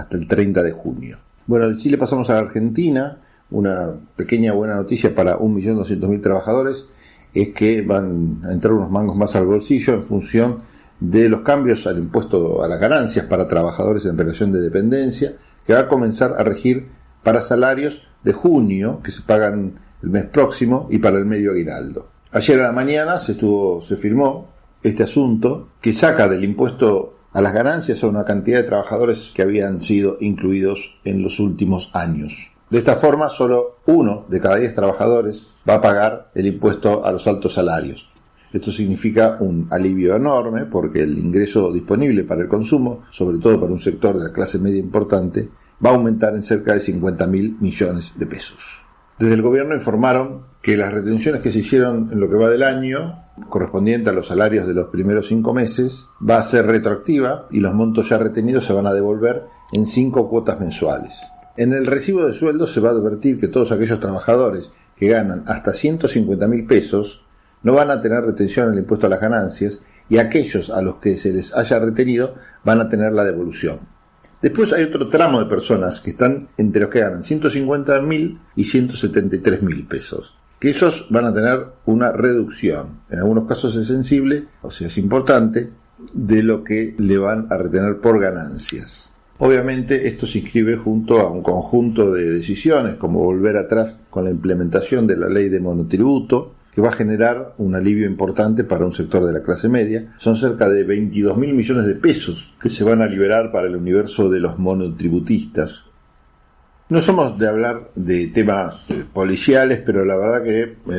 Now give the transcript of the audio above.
hasta el 30 de junio. Bueno, de Chile pasamos a la Argentina. Una pequeña buena noticia para 1.200.000 trabajadores es que van a entrar unos mangos más al bolsillo en función de los cambios al impuesto a las ganancias para trabajadores en relación de dependencia, que va a comenzar a regir para salarios de junio, que se pagan el mes próximo, y para el medio aguinaldo. Ayer a la mañana se, estuvo, se firmó este asunto que saca del impuesto a las ganancias a una cantidad de trabajadores que habían sido incluidos en los últimos años. De esta forma, solo uno de cada diez trabajadores va a pagar el impuesto a los altos salarios. Esto significa un alivio enorme porque el ingreso disponible para el consumo, sobre todo para un sector de la clase media importante, va a aumentar en cerca de 50 mil millones de pesos. Desde el gobierno informaron que las retenciones que se hicieron en lo que va del año, correspondiente a los salarios de los primeros cinco meses, va a ser retroactiva y los montos ya retenidos se van a devolver en cinco cuotas mensuales. En el recibo de sueldo se va a advertir que todos aquellos trabajadores que ganan hasta 150 mil pesos no van a tener retención en el impuesto a las ganancias y aquellos a los que se les haya retenido van a tener la devolución. Después hay otro tramo de personas que están entre los que ganan 150 mil y 173 mil pesos, que esos van a tener una reducción, en algunos casos es sensible, o sea, es importante, de lo que le van a retener por ganancias. Obviamente esto se inscribe junto a un conjunto de decisiones, como volver atrás con la implementación de la ley de monotributo, que va a generar un alivio importante para un sector de la clase media. Son cerca de 22 mil millones de pesos que se van a liberar para el universo de los monotributistas. No somos de hablar de temas eh, policiales, pero la verdad que